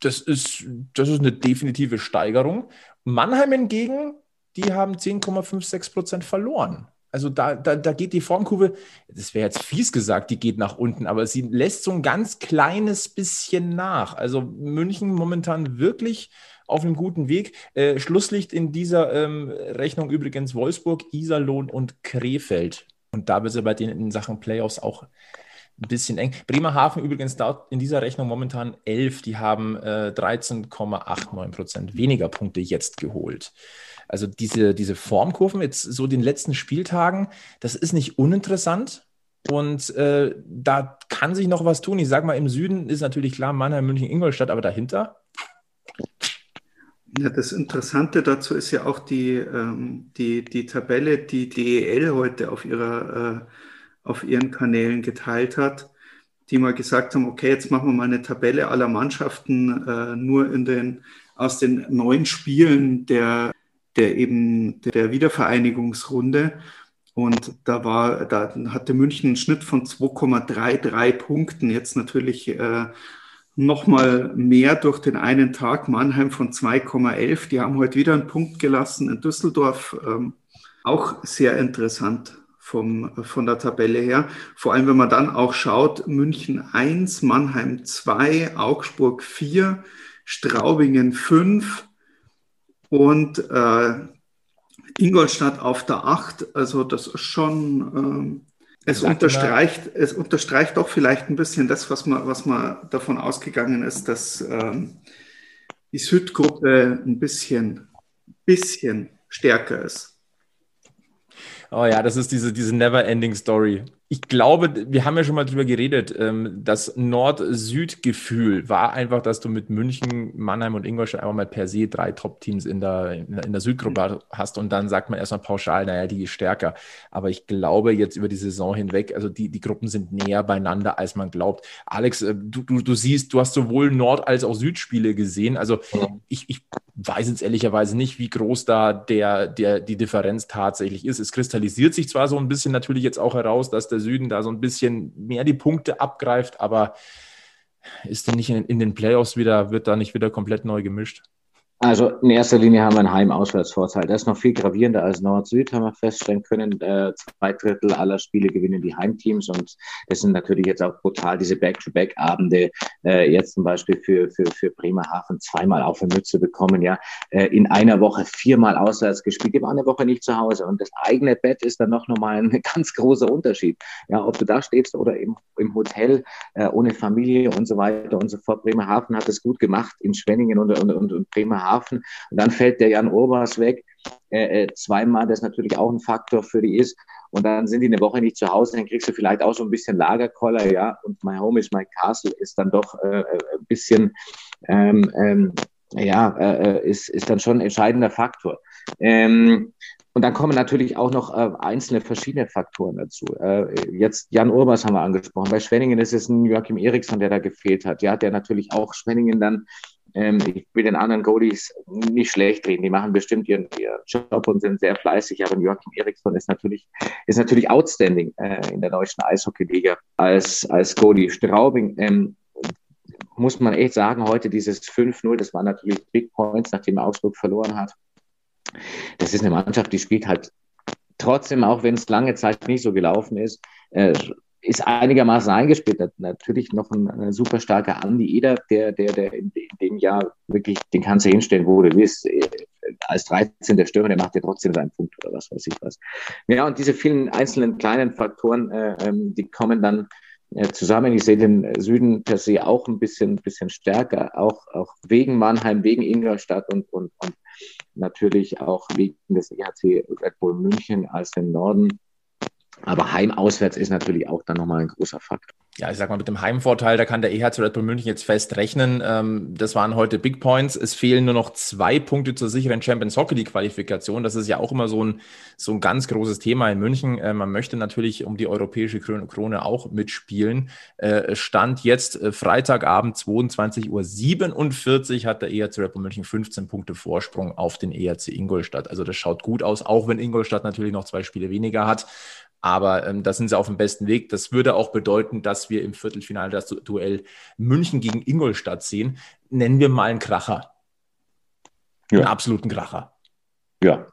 Das ist, das ist eine definitive Steigerung. Mannheim hingegen, die haben 10,56 Prozent verloren. Also da, da, da geht die Formkurve, das wäre jetzt fies gesagt, die geht nach unten, aber sie lässt so ein ganz kleines bisschen nach. Also München momentan wirklich auf einem guten Weg. Äh, Schlusslicht in dieser ähm, Rechnung übrigens Wolfsburg, Iserlohn und Krefeld. Und da wird es bei denen in Sachen Playoffs auch ein bisschen eng. Bremerhaven übrigens dort in dieser Rechnung momentan 11. Die haben äh, 13,89 Prozent weniger Punkte jetzt geholt. Also diese, diese Formkurven jetzt so den letzten Spieltagen, das ist nicht uninteressant. Und äh, da kann sich noch was tun. Ich sage mal, im Süden ist natürlich klar Mannheim, München, Ingolstadt, aber dahinter ja, das Interessante dazu ist ja auch die, ähm, die, die Tabelle, die DEL heute auf, ihrer, äh, auf ihren Kanälen geteilt hat, die mal gesagt haben, okay, jetzt machen wir mal eine Tabelle aller Mannschaften äh, nur in den, aus den neun Spielen der, der eben der Wiedervereinigungsrunde. Und da war, da hatte München einen Schnitt von 2,33 Punkten. Jetzt natürlich äh, nochmal mehr durch den einen Tag. Mannheim von 2,11. Die haben heute wieder einen Punkt gelassen in Düsseldorf. Ähm, auch sehr interessant vom, von der Tabelle her. Vor allem, wenn man dann auch schaut, München 1, Mannheim 2, Augsburg 4, Straubingen 5 und äh, Ingolstadt auf der 8. Also das ist schon, äh, es unterstreicht, es unterstreicht auch vielleicht ein bisschen das, was man, was man davon ausgegangen ist, dass ähm, die Südgruppe ein bisschen, bisschen stärker ist. Oh ja, das ist diese, diese never-ending Story ich glaube, wir haben ja schon mal drüber geredet, ähm, das Nord-Süd-Gefühl war einfach, dass du mit München, Mannheim und Ingolstadt einfach mal per se drei Top-Teams in der, in der Südgruppe hast und dann sagt man erstmal pauschal, naja, die ist stärker. Aber ich glaube jetzt über die Saison hinweg, also die, die Gruppen sind näher beieinander, als man glaubt. Alex, äh, du, du, du siehst, du hast sowohl Nord- als auch Südspiele gesehen. Also ich, ich weiß jetzt ehrlicherweise nicht, wie groß da der, der, die Differenz tatsächlich ist. Es kristallisiert sich zwar so ein bisschen natürlich jetzt auch heraus, dass der Süden da so ein bisschen mehr die Punkte abgreift, aber ist denn nicht in, in den Playoffs wieder, wird da nicht wieder komplett neu gemischt? Also in erster Linie haben wir einen Heim-Auswärtsvorteil. Das ist noch viel gravierender als Nord-Süd, haben wir feststellen können. Äh, zwei Drittel aller Spiele gewinnen die Heimteams und das sind natürlich jetzt auch brutal diese Back-to-Back-Abende. Äh, jetzt zum Beispiel für, für, für Bremerhaven zweimal auf der Mütze bekommen, ja. Äh, in einer Woche viermal auswärts gespielt. Die waren eine Woche nicht zu Hause und das eigene Bett ist dann noch nochmal ein ganz großer Unterschied. Ja, ob du da stehst oder im, im Hotel äh, ohne Familie und so weiter und so fort. Bremerhaven hat es gut gemacht in Schwenningen und, und, und, und Bremerhaven Bremerhaven. Und dann fällt der Jan Urbas weg. Äh, äh, zweimal, das natürlich auch ein Faktor für die ist. Und dann sind die eine Woche nicht zu Hause, dann kriegst du vielleicht auch so ein bisschen Lagerkoller, ja. Und My Home is My Castle ist dann doch äh, äh ein bisschen, ähm, ähm, ja, äh, äh, ist, ist dann schon ein entscheidender Faktor. Ähm, und dann kommen natürlich auch noch äh, einzelne verschiedene Faktoren dazu. Äh, jetzt Jan Urbas haben wir angesprochen. Bei Schwenningen ist es ein Joachim Eriksson, der da gefehlt hat. Ja, der natürlich auch Schwenningen dann ähm, ich will den anderen Goalies nicht schlecht reden. Die machen bestimmt ihren, ihren Job und sind sehr fleißig. Aber Joachim Eriksson ist natürlich, ist natürlich outstanding äh, in der deutschen Eishockeyliga als, als Goalie. Straubing, ähm, muss man echt sagen, heute dieses 5-0, das war natürlich Big Points, nachdem Augsburg verloren hat. Das ist eine Mannschaft, die spielt halt trotzdem, auch wenn es lange Zeit nicht so gelaufen ist, äh, ist einigermaßen eingespielt. Natürlich noch ein, ein super starker Andi Eder, der, der, der in, dem Jahr wirklich, den du hinstellen, wo du willst. Äh, als 13. der Stürmer, der macht ja trotzdem seinen Punkt oder was weiß ich was. Ja, und diese vielen einzelnen kleinen Faktoren, äh, ähm, die kommen dann äh, zusammen. Ich sehe den Süden per se auch ein bisschen, bisschen stärker, auch, auch wegen Mannheim, wegen Ingolstadt und, und, und natürlich auch wegen des EHC Red Bull München als den Norden aber heim-auswärts ist natürlich auch dann nochmal ein großer Faktor. Ja, ich sag mal, mit dem Heimvorteil, da kann der EHC Red Bull München jetzt fest rechnen. Ähm, das waren heute Big Points. Es fehlen nur noch zwei Punkte zur sicheren Champions Hockey League Qualifikation. Das ist ja auch immer so ein, so ein ganz großes Thema in München. Äh, man möchte natürlich um die europäische Krone auch mitspielen. Äh, Stand jetzt äh, Freitagabend 22.47 Uhr hat der EHC Red Bull München 15 Punkte Vorsprung auf den EHC Ingolstadt. Also das schaut gut aus, auch wenn Ingolstadt natürlich noch zwei Spiele weniger hat. Aber ähm, da sind sie auf dem besten Weg. Das würde auch bedeuten, dass wir im Viertelfinale das Duell München gegen Ingolstadt sehen. Nennen wir mal einen Kracher. Ja. Einen absoluten Kracher. Ja.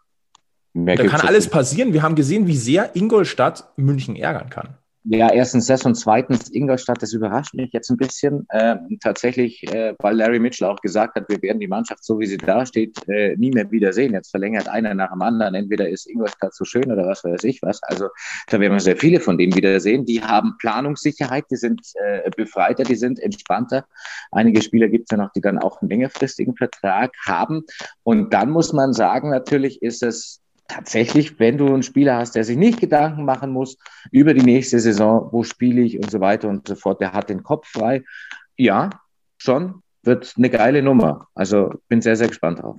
Mehr da kann alles passieren. Wir haben gesehen, wie sehr Ingolstadt München ärgern kann. Ja, erstens das und zweitens Ingolstadt, das überrascht mich jetzt ein bisschen. Äh, tatsächlich, äh, weil Larry Mitchell auch gesagt hat, wir werden die Mannschaft, so wie sie da steht, äh, nie mehr wiedersehen. Jetzt verlängert einer nach dem anderen. Entweder ist Ingolstadt so schön oder was weiß ich was. Also da werden wir sehr viele von denen wiedersehen. Die haben Planungssicherheit, die sind äh, befreiter, die sind entspannter. Einige Spieler gibt es ja noch, die dann auch einen längerfristigen Vertrag haben. Und dann muss man sagen, natürlich ist es tatsächlich, wenn du einen Spieler hast, der sich nicht Gedanken machen muss über die nächste Saison, wo spiele ich und so weiter und so fort, der hat den Kopf frei. Ja, schon, wird eine geile Nummer. Also bin sehr, sehr gespannt drauf.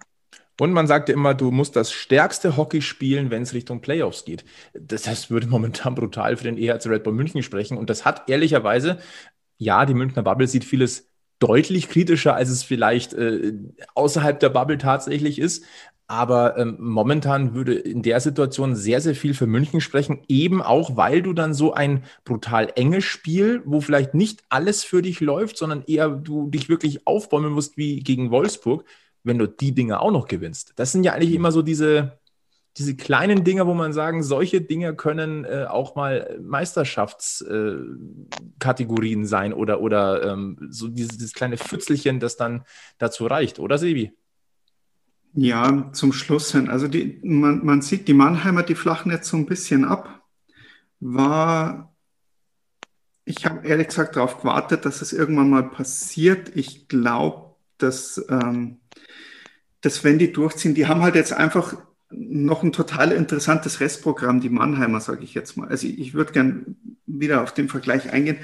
Und man sagte immer, du musst das stärkste Hockey spielen, wenn es Richtung Playoffs geht. Das heißt, würde momentan brutal für den EHC Red Bull München sprechen. Und das hat ehrlicherweise, ja, die Münchner Bubble sieht vieles deutlich kritischer, als es vielleicht äh, außerhalb der Bubble tatsächlich ist. Aber ähm, momentan würde in der Situation sehr, sehr viel für München sprechen, eben auch, weil du dann so ein brutal enges Spiel, wo vielleicht nicht alles für dich läuft, sondern eher du dich wirklich aufbäumen musst wie gegen Wolfsburg, wenn du die Dinge auch noch gewinnst. Das sind ja eigentlich immer so diese, diese kleinen Dinge, wo man sagen, solche Dinge können äh, auch mal Meisterschaftskategorien äh, sein oder, oder ähm, so dieses, dieses kleine Pfützelchen, das dann dazu reicht, oder Sebi? Ja, zum Schluss hin. Also die, man, man sieht, die Mannheimer, die flachen jetzt so ein bisschen ab. War, ich habe ehrlich gesagt darauf gewartet, dass es irgendwann mal passiert. Ich glaube, dass, ähm, dass wenn die durchziehen, die haben halt jetzt einfach noch ein total interessantes Restprogramm, die Mannheimer, sage ich jetzt mal. Also ich, ich würde gern wieder auf den Vergleich eingehen,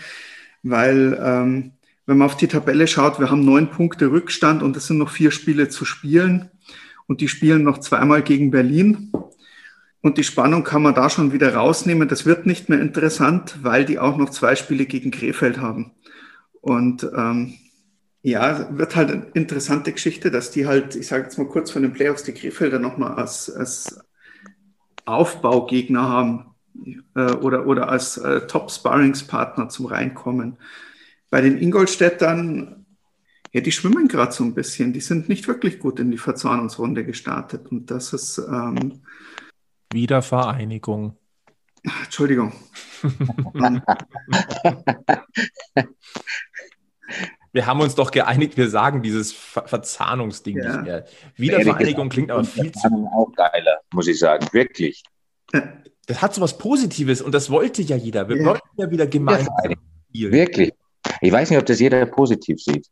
weil ähm, wenn man auf die Tabelle schaut, wir haben neun Punkte Rückstand und es sind noch vier Spiele zu spielen und die spielen noch zweimal gegen Berlin. Und die Spannung kann man da schon wieder rausnehmen. Das wird nicht mehr interessant, weil die auch noch zwei Spiele gegen Krefeld haben. Und ähm, ja, wird halt eine interessante Geschichte, dass die halt, ich sage jetzt mal kurz von den Playoffs, die Krefelder nochmal als, als Aufbaugegner haben äh, oder, oder als äh, Top-Sparringspartner zum Reinkommen. Bei den Ingolstädtern ja, die schwimmen gerade so ein bisschen. Die sind nicht wirklich gut in die Verzahnungsrunde gestartet. Und das ist. Ähm, Wiedervereinigung. Entschuldigung. wir haben uns doch geeinigt, wir sagen dieses Ver Verzahnungsding ja. nicht mehr. Wiedervereinigung klingt aber viel zu. auch geiler, muss ich sagen, wirklich. Das hat so was Positives und das wollte ja jeder. Wir ja. wollten ja wieder gemeinsam. Wirklich. Ich weiß nicht, ob das jeder positiv sieht.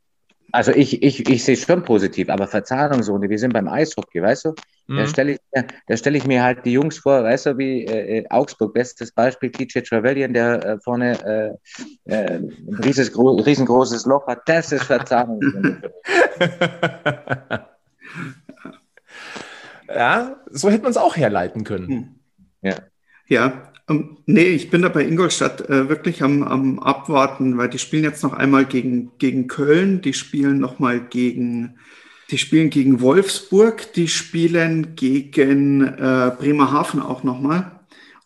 Also ich, ich, ich sehe es schon positiv, aber Verzahnungsrunde, wir sind beim Eishockey, weißt du? Mhm. Da stelle ich, da stell ich mir halt die Jungs vor, weißt du, wie äh, Augsburg, bestes Beispiel, TJ Trevelyan, der äh, vorne äh, äh, ein rieses, riesengroßes Loch hat, das ist Verzahnungsrunde. ja, so hätte man es auch herleiten können. Hm. Ja. Ja, ähm, nee, ich bin da bei Ingolstadt äh, wirklich am, am Abwarten, weil die spielen jetzt noch einmal gegen, gegen Köln, die spielen nochmal gegen, die spielen gegen Wolfsburg, die spielen gegen äh, Bremerhaven auch nochmal.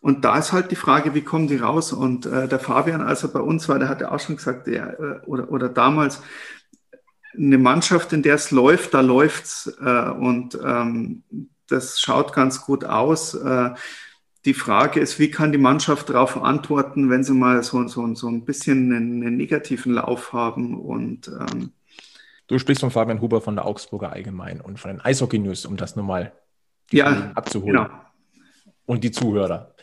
Und da ist halt die Frage, wie kommen die raus? Und äh, der Fabian, als er bei uns war, der hat ja auch schon gesagt, der, äh, oder, oder damals, eine Mannschaft, in der es läuft, da läuft's. Äh, und ähm, das schaut ganz gut aus. Äh, die Frage ist, wie kann die Mannschaft darauf antworten, wenn sie mal so, so, so ein bisschen einen, einen negativen Lauf haben und ähm Du sprichst von Fabian Huber von der Augsburger Allgemein und von den Eishockey News, um das nur mal ja, abzuholen. Genau. Und die Zuhörer.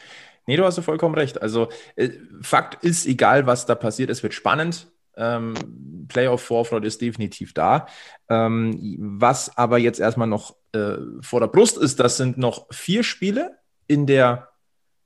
Nee, du hast ja vollkommen recht. Also, äh, Fakt ist, egal was da passiert, es wird spannend. Ähm, Playoff-Vorfreude ist definitiv da. Ähm, was aber jetzt erstmal noch äh, vor der Brust ist, das sind noch vier Spiele in der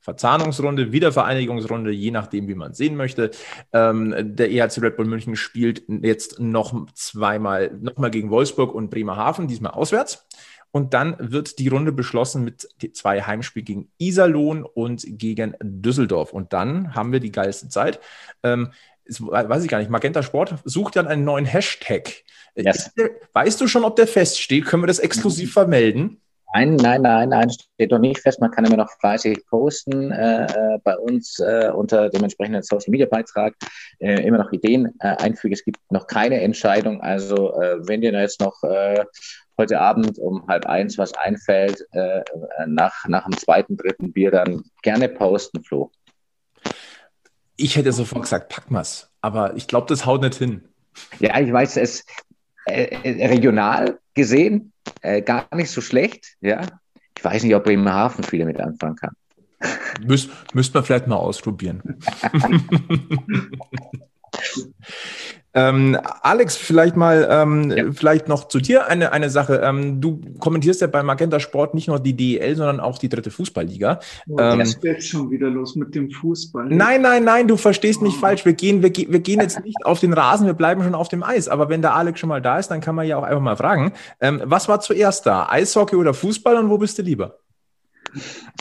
Verzahnungsrunde, Wiedervereinigungsrunde, je nachdem, wie man es sehen möchte. Ähm, der EHC Red Bull München spielt jetzt noch zweimal, nochmal gegen Wolfsburg und Bremerhaven, diesmal auswärts. Und dann wird die Runde beschlossen mit zwei Heimspielen gegen Iserlohn und gegen Düsseldorf. Und dann haben wir die geilste Zeit. Ähm, weiß ich gar nicht, Magenta Sport sucht dann einen neuen Hashtag. Yes. Weißt du schon, ob der feststeht? Können wir das exklusiv vermelden? Nein, nein, nein, nein, steht noch nicht fest. Man kann immer noch fleißig posten äh, äh, bei uns äh, unter dem entsprechenden Social Media Beitrag. Äh, immer noch Ideen äh, einfügen. Es gibt noch keine Entscheidung. Also, äh, wenn dir jetzt noch heute Abend um halb eins was einfällt, nach, nach dem zweiten, dritten Bier, dann gerne posten, Flo. Ich hätte sofort gesagt, pack mal's. Aber ich glaube, das haut nicht hin. Ja, ich weiß, es regional gesehen äh, gar nicht so schlecht. Ja, ich weiß nicht, ob Bremerhaven viele mit anfangen kann. Müs müsste man vielleicht mal ausprobieren. Ähm, Alex, vielleicht mal, ähm, ja. vielleicht noch zu dir eine, eine Sache. Ähm, du kommentierst ja bei Magenta Sport nicht nur die DEL, sondern auch die dritte Fußballliga. Oh, ähm, das geht schon wieder los mit dem Fußball. Nein, nein, nein, du verstehst mich oh. falsch. Wir gehen, wir, wir gehen jetzt nicht auf den Rasen, wir bleiben schon auf dem Eis. Aber wenn der Alex schon mal da ist, dann kann man ja auch einfach mal fragen, ähm, was war zuerst da? Eishockey oder Fußball und wo bist du lieber?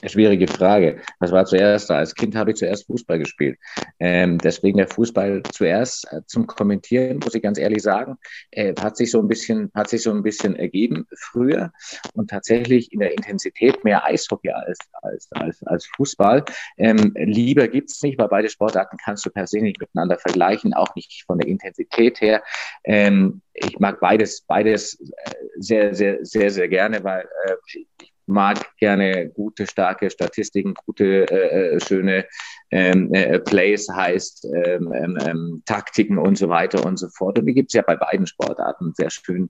Schwierige Frage. Was war zuerst da? Als Kind habe ich zuerst Fußball gespielt. Ähm, deswegen der Fußball zuerst äh, zum Kommentieren, muss ich ganz ehrlich sagen, äh, hat sich so ein bisschen, hat sich so ein bisschen ergeben früher und tatsächlich in der Intensität mehr Eishockey als, als, als, als Fußball. Ähm, lieber gibt's nicht, weil beide Sportarten kannst du per se nicht miteinander vergleichen, auch nicht von der Intensität her. Ähm, ich mag beides, beides äh, sehr, sehr, sehr, sehr gerne, weil äh, ich mag gerne gute, starke Statistiken, gute, äh, äh, schöne ähm, äh, Plays, heißt ähm, ähm, ähm, Taktiken und so weiter und so fort. Und die gibt es ja bei beiden Sportarten sehr schön,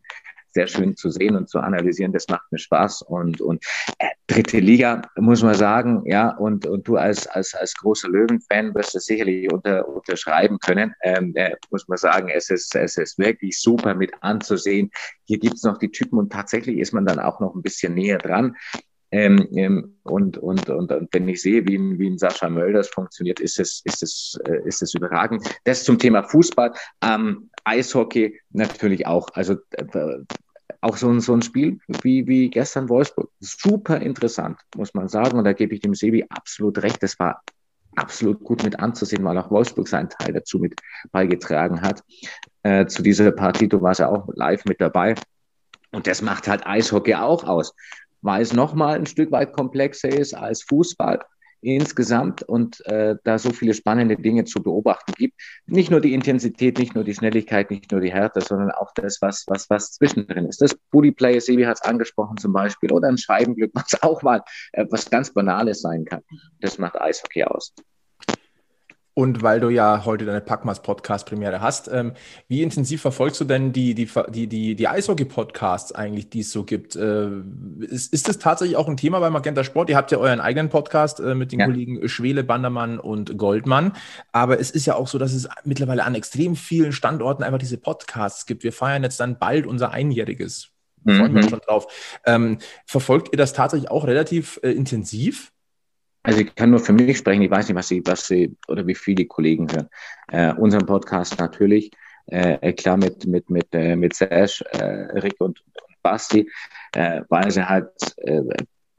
sehr schön zu sehen und zu analysieren. Das macht mir Spaß. Und, und äh, dritte Liga, muss man sagen, ja, und, und du als, als, als großer Löwen-Fan wirst das sicherlich unter, unterschreiben können. Ähm, äh, muss man sagen, es ist, es ist wirklich super mit anzusehen. Hier gibt es noch die Typen und tatsächlich ist man dann auch noch ein bisschen näher dran. Ähm, ähm, und, und, und, und wenn ich sehe, wie, wie ein Sascha Mölders funktioniert, ist es, ist es, äh, ist es überragend. Das zum Thema Fußball. Ähm, Eishockey natürlich auch. Also äh, auch so ein, so ein Spiel wie, wie gestern Wolfsburg. Super interessant, muss man sagen. Und da gebe ich dem Sebi absolut recht. Das war absolut gut mit anzusehen, weil auch Wolfsburg seinen Teil dazu mit beigetragen hat. Äh, zu dieser Partie, du warst ja auch live mit dabei. Und das macht halt Eishockey auch aus weil es nochmal ein Stück weit komplexer ist als Fußball insgesamt und äh, da so viele spannende Dinge zu beobachten gibt. Nicht nur die Intensität, nicht nur die Schnelligkeit, nicht nur die Härte, sondern auch das, was, was, was zwischendrin ist. Das Bodyplay, Sebi hat es angesprochen zum Beispiel, oder ein Scheibenglück, was auch mal äh, was ganz Banales sein kann. Das macht Eishockey aus. Und weil du ja heute deine Packmas Podcast Premiere hast, ähm, wie intensiv verfolgst du denn die, die, die, die, die Eishockey-Podcasts eigentlich, die es so gibt? Äh, ist, ist das tatsächlich auch ein Thema bei Magenta Sport? Ihr habt ja euren eigenen Podcast äh, mit den ja. Kollegen Schwele, Bandermann und Goldmann. Aber es ist ja auch so, dass es mittlerweile an extrem vielen Standorten einfach diese Podcasts gibt. Wir feiern jetzt dann bald unser Einjähriges. Freuen wir mhm. schon drauf. Ähm, verfolgt ihr das tatsächlich auch relativ äh, intensiv? Also ich kann nur für mich sprechen, ich weiß nicht, was Sie, was Sie oder wie viele Kollegen hören. Äh, unseren Podcast natürlich, äh, klar mit, mit, mit, äh, mit Sash, äh, Rick und, und Basti, äh, weil sie halt äh,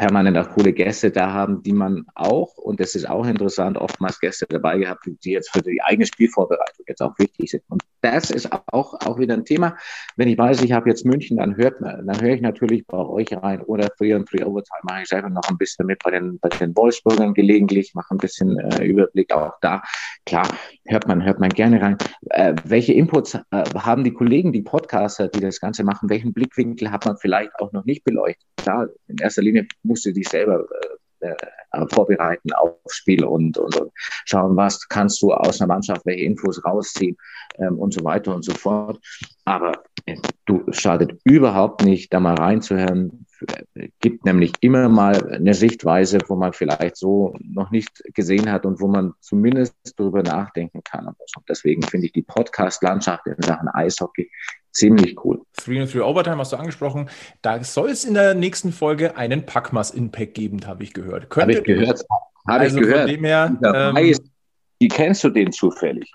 permanent auch coole Gäste da haben, die man auch, und das ist auch interessant, oftmals Gäste dabei gehabt, die jetzt für die eigene Spielvorbereitung jetzt auch wichtig sind. Und das ist auch, auch wieder ein Thema. Wenn ich weiß, ich habe jetzt München, dann hört dann höre ich natürlich bei euch rein oder Free und Free Overtime mache ich selber noch ein bisschen mit bei den, bei den Wolfsburgern gelegentlich, mache ein bisschen äh, Überblick auch da. Klar, hört man, hört man gerne rein. Äh, welche Inputs äh, haben die Kollegen, die Podcaster, die das Ganze machen? Welchen Blickwinkel hat man vielleicht auch noch nicht beleuchtet? Klar, in erster Linie musst du dich selber äh, äh, vorbereiten auf Spiel und, und, und, schauen, was kannst du aus einer Mannschaft, welche Infos rausziehen ähm, und so weiter und so fort. Aber äh, du schadet überhaupt nicht, da mal reinzuhören. Äh, gibt nämlich immer mal eine Sichtweise, wo man vielleicht so noch nicht gesehen hat und wo man zumindest darüber nachdenken kann. Deswegen finde ich die Podcast-Landschaft in Sachen Eishockey ziemlich cool. 3 and 3 Overtime hast du angesprochen. Da soll es in der nächsten Folge einen Packmas Impact geben, habe ich gehört. Habe ich gehört. Habe also ich gehört. Von dem her, ähm, wie kennst du den zufällig?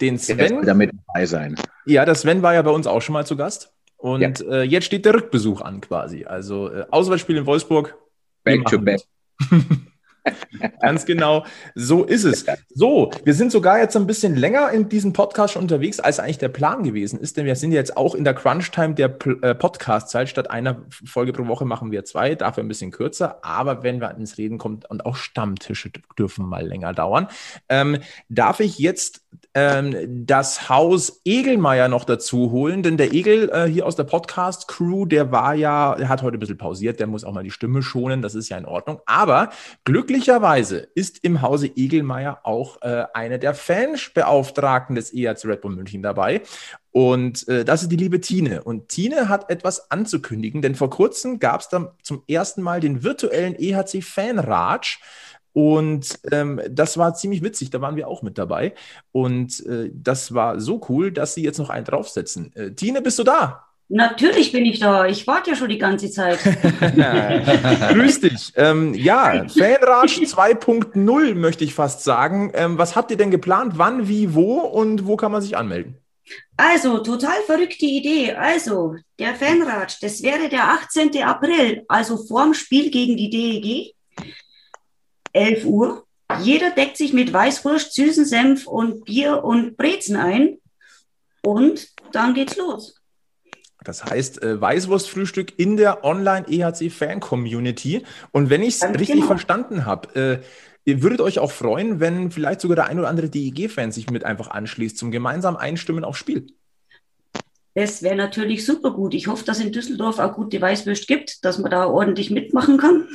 Den Sven. damit dabei sein. Ja, der Sven war ja bei uns auch schon mal zu Gast. Und ja. äh, jetzt steht der Rückbesuch an quasi. Also äh, Auswahlspiel in Wolfsburg. Back to back. Ganz genau, so ist es. So, wir sind sogar jetzt ein bisschen länger in diesem Podcast schon unterwegs, als eigentlich der Plan gewesen ist, denn wir sind jetzt auch in der Crunch-Time der äh, Podcast-Zeit. Statt einer Folge pro Woche machen wir zwei, dafür ein bisschen kürzer. Aber wenn wir ins Reden kommen und auch Stammtische dürfen mal länger dauern, ähm, darf ich jetzt ähm, das Haus Egelmeier noch dazu holen, denn der Egel äh, hier aus der Podcast-Crew, der war ja, der hat heute ein bisschen pausiert, der muss auch mal die Stimme schonen, das ist ja in Ordnung. Aber glücklicherweise ist im Hause Egelmeier auch äh, eine der Fansbeauftragten des ERC Red Bull München dabei. Und äh, das ist die liebe Tine. Und Tine hat etwas anzukündigen, denn vor kurzem gab es dann zum ersten Mal den virtuellen EHC Fanratsch. Und ähm, das war ziemlich witzig, da waren wir auch mit dabei. Und äh, das war so cool, dass sie jetzt noch einen draufsetzen. Äh, Tine, bist du da? Natürlich bin ich da. Ich warte ja schon die ganze Zeit. Grüß dich. Ähm, ja, Fanrage 2.0 möchte ich fast sagen. Ähm, was habt ihr denn geplant? Wann, wie, wo und wo kann man sich anmelden? Also, total verrückte Idee. Also, der Fanrat, das wäre der 18. April, also vorm Spiel gegen die DEG. 11 Uhr. Jeder deckt sich mit Weißwurst, süßen Senf und Bier und Brezen ein. Und dann geht's los. Das heißt, äh, Weißwurstfrühstück in der Online-EHC-Fan-Community. Und wenn ich es richtig genau. verstanden habe, äh, ihr würdet euch auch freuen, wenn vielleicht sogar der ein oder andere DEG-Fan sich mit einfach anschließt zum gemeinsamen Einstimmen aufs Spiel. Das wäre natürlich super gut. Ich hoffe, dass es in Düsseldorf auch gute Weißwürst gibt, dass man da ordentlich mitmachen kann.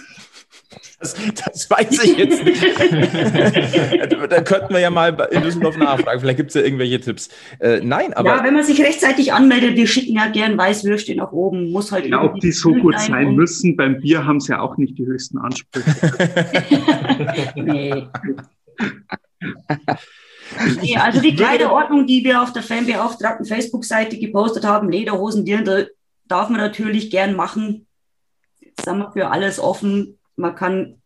Das, das weiß ich jetzt nicht. da könnten wir ja mal in Düsseldorf nachfragen. Vielleicht gibt es ja irgendwelche Tipps. Äh, nein, aber. Ja, wenn man sich rechtzeitig anmeldet, wir schicken ja gern Weißwürste nach oben. Muss halt. Ja, ob die so gut sein müssen, beim Bier haben sie ja auch nicht die höchsten Ansprüche. nee. nee. Also die Kleiderordnung, die wir auf der Fanbeauftragten Facebook-Seite gepostet haben, Lederhosen, Dirndl, darf man natürlich gern machen. Jetzt sind wir für alles offen man kann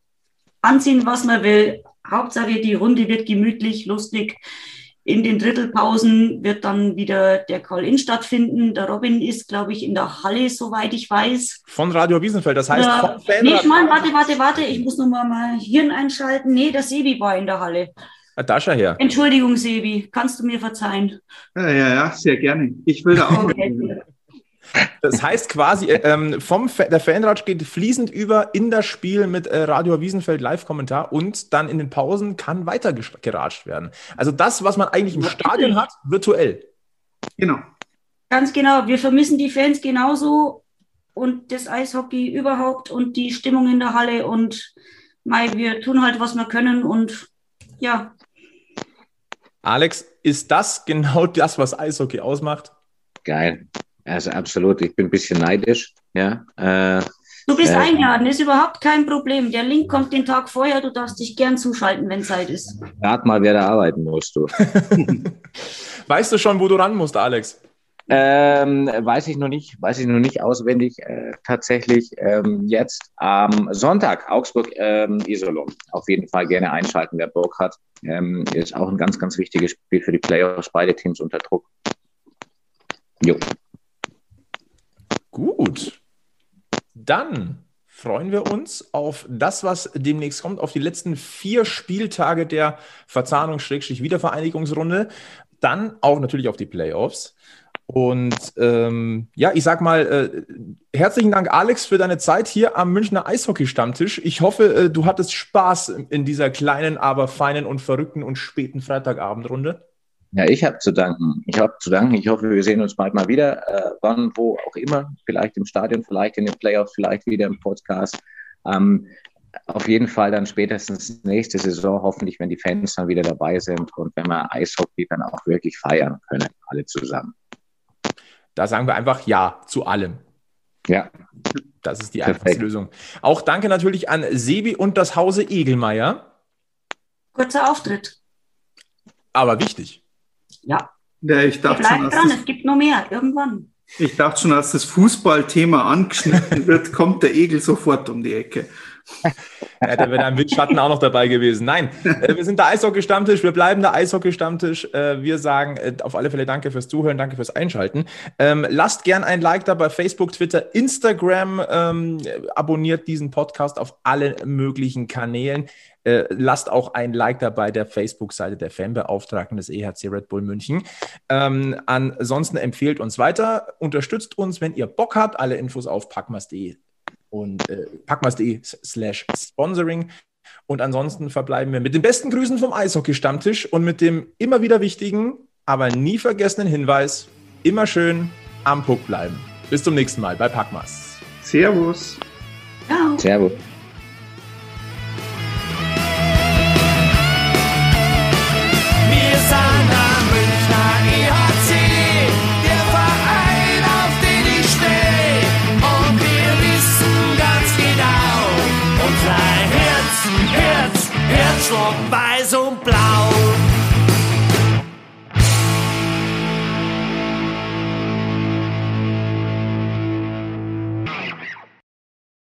anziehen, was man will. Hauptsache, die Runde wird gemütlich, lustig. In den Drittelpausen wird dann wieder der Call-In stattfinden. Der Robin ist, glaube ich, in der Halle, soweit ich weiß. Von Radio Wiesenfeld, das heißt ja, von Nee, ich meine, warte, warte, warte, ich muss nochmal mal Hirn einschalten. Nee, der Sebi war in der Halle. Dascha her. Entschuldigung, Sebi, kannst du mir verzeihen? Ja, ja, ja, sehr gerne. Ich will da auch. Okay. Das heißt quasi, äh, ähm, vom Fa der Fanratsch geht fließend über in das Spiel mit äh, Radio Wiesenfeld Live-Kommentar und dann in den Pausen kann weiter geratscht werden. Also das, was man eigentlich im Stadion hat, virtuell. Genau. Ganz genau. Wir vermissen die Fans genauso und das Eishockey überhaupt und die Stimmung in der Halle und Mai, wir tun halt, was wir können und ja. Alex, ist das genau das, was Eishockey ausmacht? Geil. Also absolut, ich bin ein bisschen neidisch. Ja, äh, du bist äh, eingeladen, ist überhaupt kein Problem. Der Link kommt den Tag vorher, du darfst dich gern zuschalten, wenn Zeit ist. Rat mal, wer da arbeiten muss, du. weißt du schon, wo du ran musst, Alex? Ähm, weiß ich noch nicht, weiß ich noch nicht auswendig. Äh, tatsächlich ähm, jetzt am Sonntag Augsburg ähm, Iserlohn. Auf jeden Fall gerne einschalten, wer Bock hat. Ähm, ist auch ein ganz, ganz wichtiges Spiel für die Playoffs, beide Teams unter Druck. Jo. Gut. Dann freuen wir uns auf das, was demnächst kommt, auf die letzten vier Spieltage der Verzahnungs-Wiedervereinigungsrunde. Dann auch natürlich auf die Playoffs. Und ähm, ja, ich sag mal, äh, herzlichen Dank, Alex, für deine Zeit hier am Münchner Eishockey-Stammtisch. Ich hoffe, äh, du hattest Spaß in dieser kleinen, aber feinen und verrückten und späten Freitagabendrunde. Ja, ich habe zu danken. Ich habe zu danken. Ich hoffe, wir sehen uns bald mal wieder, äh, wann, wo auch immer. Vielleicht im Stadion, vielleicht in den Playoffs, vielleicht wieder im Podcast. Ähm, auf jeden Fall dann spätestens nächste Saison, hoffentlich, wenn die Fans dann wieder dabei sind und wenn wir Eishockey dann auch wirklich feiern können, alle zusammen. Da sagen wir einfach Ja zu allem. Ja. Das ist die einfachste Lösung. Auch danke natürlich an Sebi und das Hause Egelmeier. Kurzer Auftritt. Aber wichtig. Ja. ja ich dachte schon, dran, das, es gibt noch mehr, irgendwann. Ich dachte schon, als das Fußballthema angeschnitten wird, kommt der Egel sofort um die Ecke. Ja, da wäre ein Windschatten auch noch dabei gewesen. Nein, äh, wir sind der Eishockey-Stammtisch, wir bleiben der Eishockey-Stammtisch. Äh, wir sagen äh, auf alle Fälle danke fürs Zuhören, danke fürs Einschalten. Ähm, lasst gern ein Like da bei Facebook, Twitter, Instagram. Ähm, abonniert diesen Podcast auf allen möglichen Kanälen. Lasst auch ein Like dabei der Facebook-Seite der Fanbeauftragten des EHC Red Bull München. Ähm, ansonsten empfehlt uns weiter, unterstützt uns, wenn ihr Bock habt. Alle Infos auf packmas.de und äh, packmas.de slash sponsoring. Und ansonsten verbleiben wir mit den besten Grüßen vom Eishockey-Stammtisch und mit dem immer wieder wichtigen, aber nie vergessenen Hinweis, immer schön am Puck bleiben. Bis zum nächsten Mal bei Packmas. Servus. Ciao. Servus.